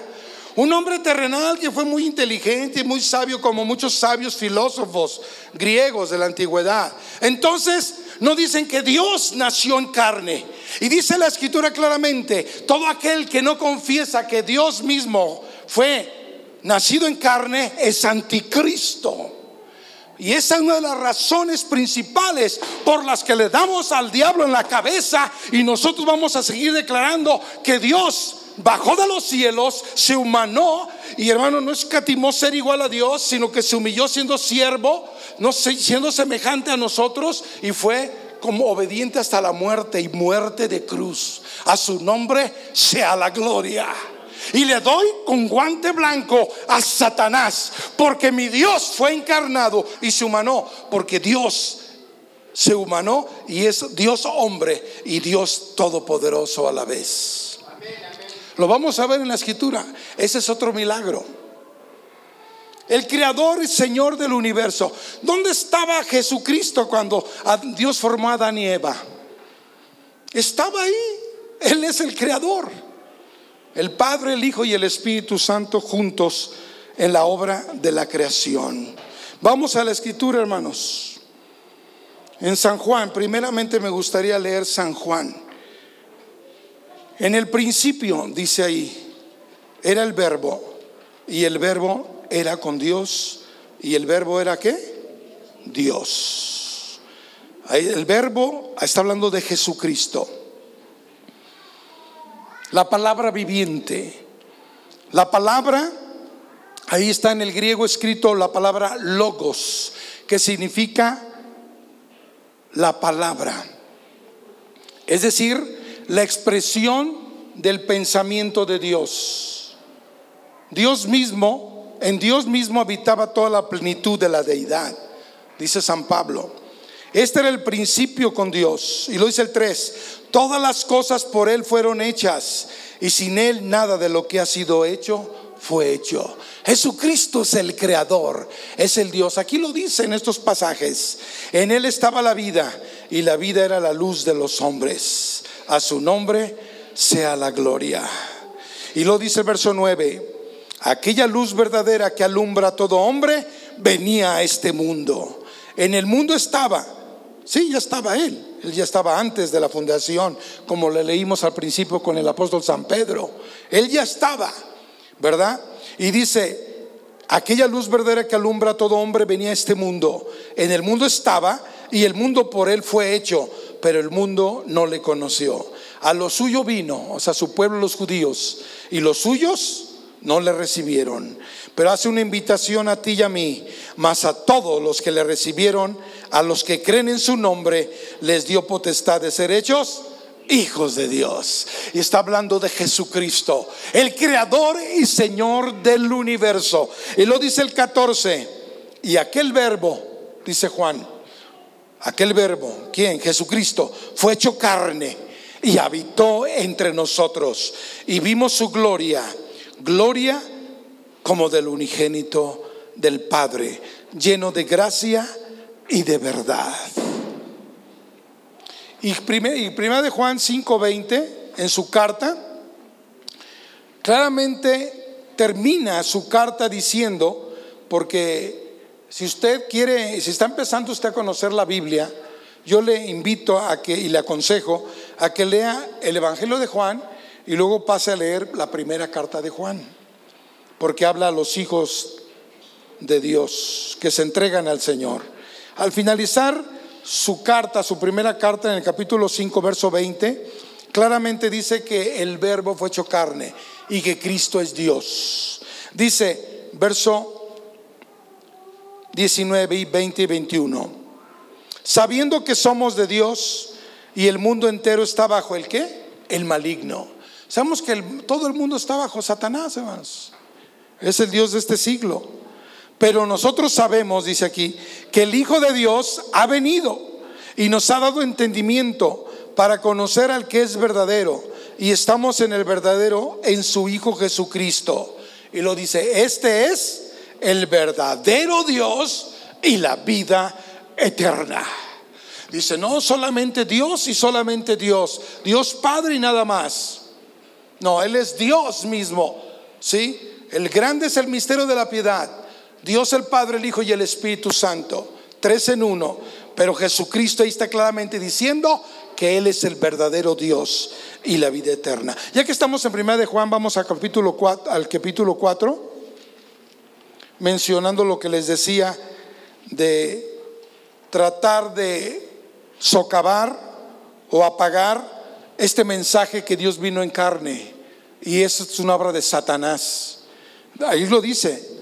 [SPEAKER 1] Un hombre terrenal que fue muy inteligente y muy sabio como muchos sabios filósofos griegos de la antigüedad. Entonces, no dicen que Dios nació en carne. Y dice la escritura claramente, todo aquel que no confiesa que Dios mismo fue nacido en carne es anticristo. Y esa es una de las razones principales por las que le damos al diablo en la cabeza y nosotros vamos a seguir declarando que Dios bajó de los cielos, se humanó y hermano no escatimó ser igual a Dios, sino que se humilló siendo siervo, no siendo semejante a nosotros y fue como obediente hasta la muerte y muerte de cruz. A su nombre sea la gloria. Y le doy con guante blanco a Satanás, porque mi Dios fue encarnado y se humanó, porque Dios se humanó y es Dios hombre y Dios todopoderoso a la vez. Lo vamos a ver en la escritura. Ese es otro milagro. El creador y señor del universo. ¿Dónde estaba Jesucristo cuando Dios formó a Adán y Eva? Estaba ahí. Él es el creador. El Padre, el Hijo y el Espíritu Santo juntos en la obra de la creación. Vamos a la escritura, hermanos. En San Juan, primeramente me gustaría leer San Juan. En el principio, dice ahí, era el verbo y el verbo era con Dios y el verbo era qué? Dios. el verbo está hablando de Jesucristo. La palabra viviente. La palabra, ahí está en el griego escrito la palabra logos, que significa la palabra. Es decir, la expresión del pensamiento de Dios. Dios mismo en Dios mismo habitaba toda la plenitud de la deidad, dice San Pablo. Este era el principio con Dios. Y lo dice el 3, todas las cosas por Él fueron hechas y sin Él nada de lo que ha sido hecho fue hecho. Jesucristo es el creador, es el Dios. Aquí lo dice en estos pasajes. En Él estaba la vida y la vida era la luz de los hombres. A su nombre sea la gloria. Y lo dice el verso 9 aquella luz verdadera que alumbra a todo hombre, venía a este mundo. En el mundo estaba, sí, ya estaba Él, Él ya estaba antes de la fundación, como le leímos al principio con el apóstol San Pedro. Él ya estaba, ¿verdad? Y dice, aquella luz verdadera que alumbra a todo hombre venía a este mundo. En el mundo estaba y el mundo por Él fue hecho, pero el mundo no le conoció. A lo suyo vino, o sea, su pueblo los judíos, y los suyos no le recibieron. Pero hace una invitación a ti y a mí, más a todos los que le recibieron, a los que creen en su nombre, les dio potestad de ser hechos hijos de Dios. Y está hablando de Jesucristo, el creador y Señor del universo. Y lo dice el 14. Y aquel verbo, dice Juan, aquel verbo, ¿quién? Jesucristo, fue hecho carne y habitó entre nosotros. Y vimos su gloria gloria como del unigénito del Padre, lleno de gracia y de verdad. Y primera de Juan 5:20 en su carta claramente termina su carta diciendo, porque si usted quiere, si está empezando usted a conocer la Biblia, yo le invito a que y le aconsejo a que lea el Evangelio de Juan y luego pase a leer la primera carta de Juan, porque habla a los hijos de Dios que se entregan al Señor. Al finalizar su carta, su primera carta en el capítulo 5, verso 20, claramente dice que el verbo fue hecho carne y que Cristo es Dios. Dice, verso 19 y 20 y 21, sabiendo que somos de Dios y el mundo entero está bajo el qué? El maligno. Sabemos que todo el mundo está bajo Satanás, hermanos. Es el Dios de este siglo. Pero nosotros sabemos, dice aquí, que el Hijo de Dios ha venido y nos ha dado entendimiento para conocer al que es verdadero. Y estamos en el verdadero, en su Hijo Jesucristo. Y lo dice, este es el verdadero Dios y la vida eterna. Dice, no solamente Dios y solamente Dios, Dios Padre y nada más. No, Él es Dios mismo. ¿Sí? El grande es el misterio de la piedad. Dios el Padre, el Hijo y el Espíritu Santo. Tres en uno. Pero Jesucristo ahí está claramente diciendo que Él es el verdadero Dios y la vida eterna. Ya que estamos en primera de Juan, vamos al capítulo 4, al capítulo 4 mencionando lo que les decía de tratar de socavar o apagar este mensaje que Dios vino en carne. Y es una obra de Satanás. Ahí lo dice.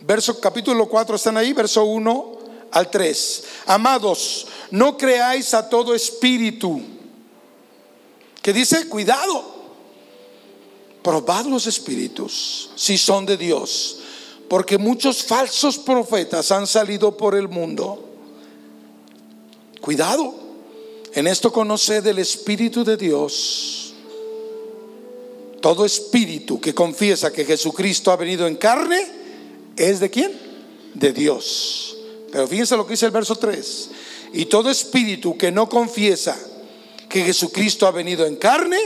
[SPEAKER 1] Verso capítulo 4 están ahí, verso 1 al 3. Amados, no creáis a todo espíritu. Que dice, cuidado. Probad los espíritus si son de Dios, porque muchos falsos profetas han salido por el mundo. Cuidado. En esto conoce del Espíritu de Dios. Todo espíritu que confiesa que Jesucristo ha venido en carne es de quién? De Dios. Pero fíjense lo que dice el verso 3. Y todo espíritu que no confiesa que Jesucristo ha venido en carne,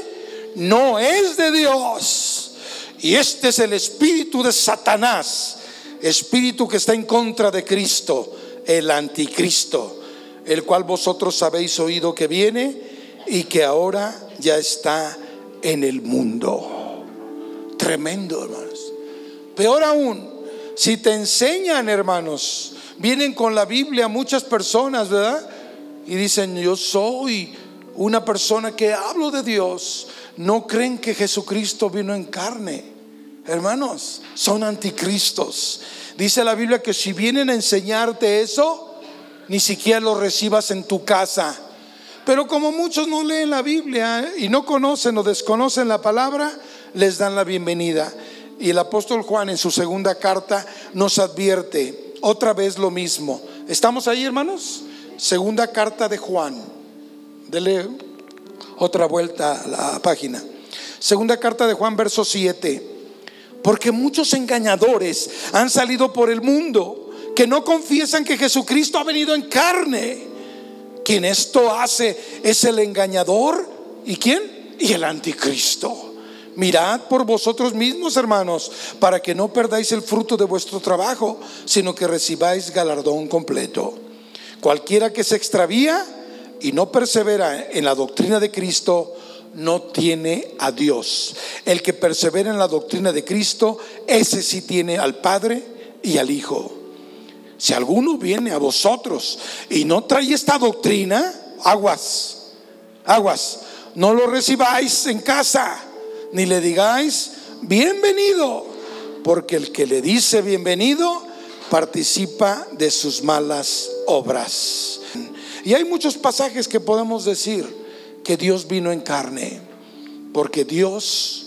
[SPEAKER 1] no es de Dios. Y este es el espíritu de Satanás, espíritu que está en contra de Cristo, el anticristo, el cual vosotros habéis oído que viene y que ahora ya está en el mundo. Tremendo, hermanos. Peor aún, si te enseñan, hermanos, vienen con la Biblia muchas personas, ¿verdad? Y dicen, yo soy una persona que hablo de Dios. No creen que Jesucristo vino en carne. Hermanos, son anticristos. Dice la Biblia que si vienen a enseñarte eso, ni siquiera lo recibas en tu casa. Pero como muchos no leen la Biblia ¿eh? y no conocen o desconocen la palabra, les dan la bienvenida. Y el apóstol Juan en su segunda carta nos advierte otra vez lo mismo. ¿Estamos ahí, hermanos? Segunda carta de Juan. Dele otra vuelta a la página. Segunda carta de Juan, verso 7. Porque muchos engañadores han salido por el mundo que no confiesan que Jesucristo ha venido en carne. Quien esto hace es el engañador. ¿Y quién? Y el anticristo. Mirad por vosotros mismos, hermanos, para que no perdáis el fruto de vuestro trabajo, sino que recibáis galardón completo. Cualquiera que se extravía y no persevera en la doctrina de Cristo, no tiene a Dios. El que persevera en la doctrina de Cristo, ese sí tiene al Padre y al Hijo. Si alguno viene a vosotros y no trae esta doctrina, aguas, aguas, no lo recibáis en casa ni le digáis bienvenido, porque el que le dice bienvenido participa de sus malas obras. Y hay muchos pasajes que podemos decir que Dios vino en carne, porque Dios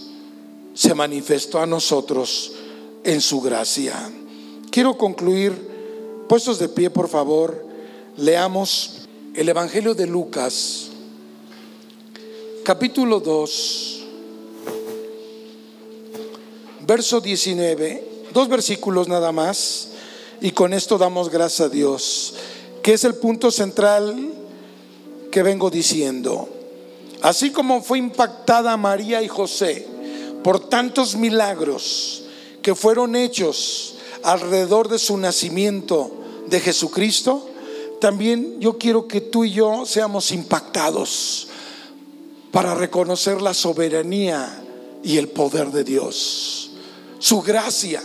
[SPEAKER 1] se manifestó a nosotros en su gracia. Quiero concluir, puestos de pie por favor, leamos el Evangelio de Lucas, capítulo 2 verso 19, dos versículos nada más, y con esto damos gracias a Dios, que es el punto central que vengo diciendo. Así como fue impactada María y José por tantos milagros que fueron hechos alrededor de su nacimiento de Jesucristo, también yo quiero que tú y yo seamos impactados para reconocer la soberanía y el poder de Dios su gracia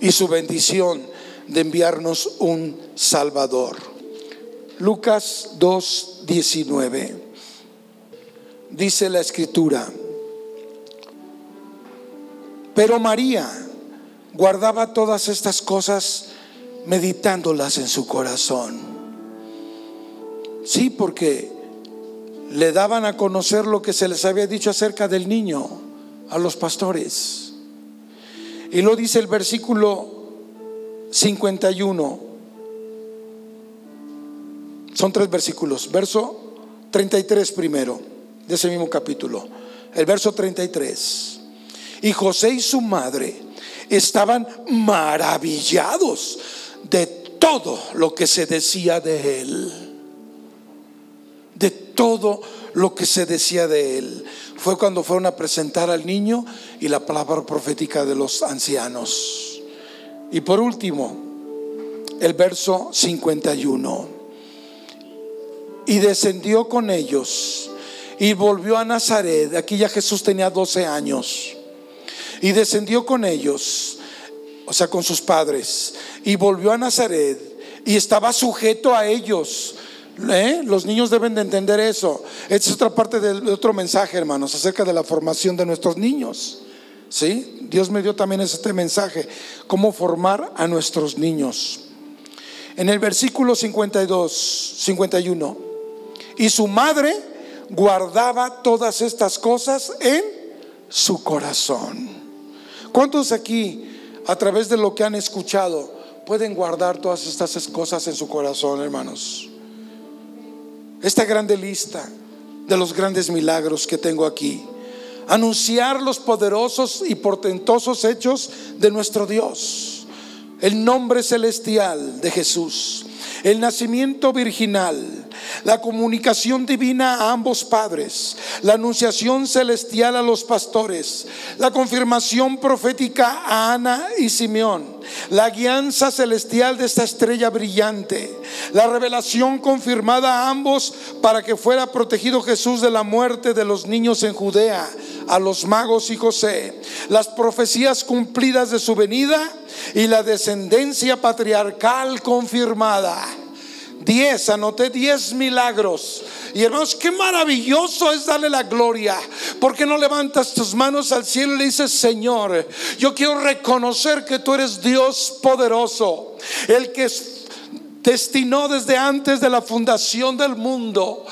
[SPEAKER 1] y su bendición de enviarnos un Salvador. Lucas 2, 19. Dice la escritura, pero María guardaba todas estas cosas meditándolas en su corazón. Sí, porque le daban a conocer lo que se les había dicho acerca del niño a los pastores. Y lo dice el versículo 51. Son tres versículos. Verso 33 primero, de ese mismo capítulo. El verso 33. Y José y su madre estaban maravillados de todo lo que se decía de él. De todo lo que se decía de él fue cuando fueron a presentar al niño y la palabra profética de los ancianos. Y por último, el verso 51. Y descendió con ellos y volvió a Nazaret. Aquí ya Jesús tenía 12 años. Y descendió con ellos, o sea, con sus padres, y volvió a Nazaret y estaba sujeto a ellos. ¿Eh? Los niños deben de entender eso. Esta es otra parte del otro mensaje, hermanos, acerca de la formación de nuestros niños. ¿Sí? Dios me dio también este mensaje, cómo formar a nuestros niños. En el versículo 52, 51, y su madre guardaba todas estas cosas en su corazón. ¿Cuántos aquí, a través de lo que han escuchado, pueden guardar todas estas cosas en su corazón, hermanos? Esta grande lista de los grandes milagros que tengo aquí. Anunciar los poderosos y portentosos hechos de nuestro Dios. El nombre celestial de Jesús. El nacimiento virginal la comunicación divina a ambos padres, la anunciación celestial a los pastores, la confirmación profética a Ana y Simeón, la guianza celestial de esta estrella brillante, la revelación confirmada a ambos para que fuera protegido Jesús de la muerte de los niños en Judea, a los magos y José, las profecías cumplidas de su venida y la descendencia patriarcal confirmada. Diez, anoté diez milagros. Y hermanos, qué maravilloso es darle la gloria. porque no levantas tus manos al cielo y le dices, Señor, yo quiero reconocer que tú eres Dios poderoso, el que destinó desde antes de la fundación del mundo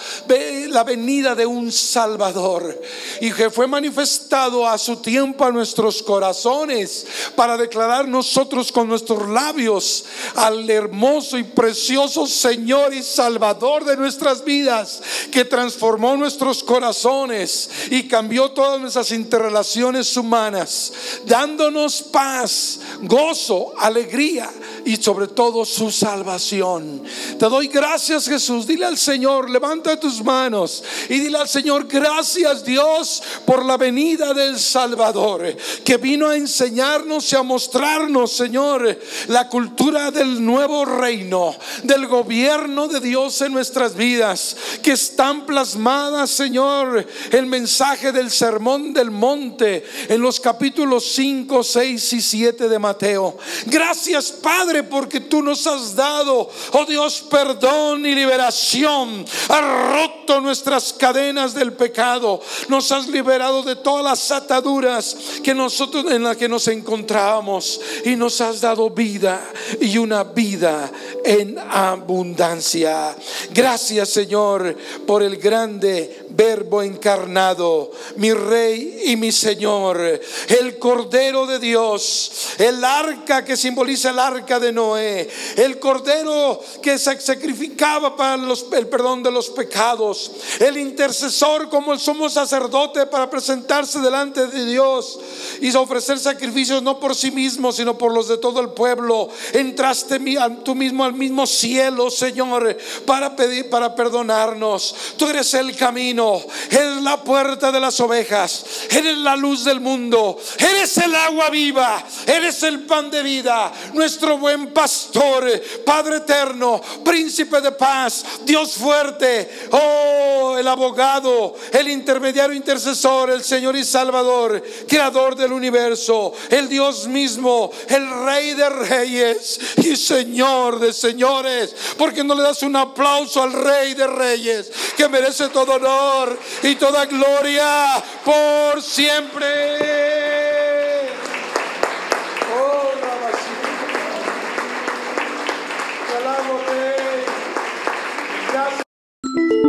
[SPEAKER 1] la venida de un Salvador y que fue manifestado a su tiempo a nuestros corazones para declarar nosotros con nuestros labios al hermoso y precioso Señor y Salvador de nuestras vidas que transformó nuestros corazones y cambió todas nuestras interrelaciones humanas, dándonos paz, gozo, alegría y sobre todo su salvación. Te doy gracias Jesús. Dile al Señor, levanta tus manos y dile al Señor, gracias Dios por la venida del Salvador, que vino a enseñarnos y a mostrarnos, Señor, la cultura del nuevo reino, del gobierno de Dios en nuestras vidas, que están plasmadas, Señor, el mensaje del sermón del monte en los capítulos 5, 6 y 7 de Mateo. Gracias Padre porque tú nos has dado Oh Dios, perdón y liberación. Has roto nuestras cadenas del pecado. Nos has liberado de todas las ataduras que nosotros en las que nos encontrábamos y nos has dado vida y una vida en abundancia. Gracias, Señor, por el grande verbo encarnado, mi rey y mi Señor, el Cordero de Dios, el arca que simboliza el arca de Noé, el Cordero que se sacrificaba para el perdón de los pecados, el intercesor como el sumo sacerdote para presentarse delante de Dios y ofrecer sacrificios no por sí mismo, sino por los de todo el pueblo. Entraste tú mismo al mismo cielo, Señor, para pedir, para perdonarnos. Tú eres el camino eres la puerta de las ovejas, eres la luz del mundo, eres el agua viva, eres el pan de vida, nuestro buen pastor, Padre eterno, príncipe de paz, Dios fuerte, oh, el abogado, el intermediario intercesor, el Señor y Salvador, creador del universo, el Dios mismo, el Rey de reyes y Señor de señores. Porque no le das un aplauso al Rey de reyes que merece todo honor? honor y toda gloria por siempre. Oh, Gracias.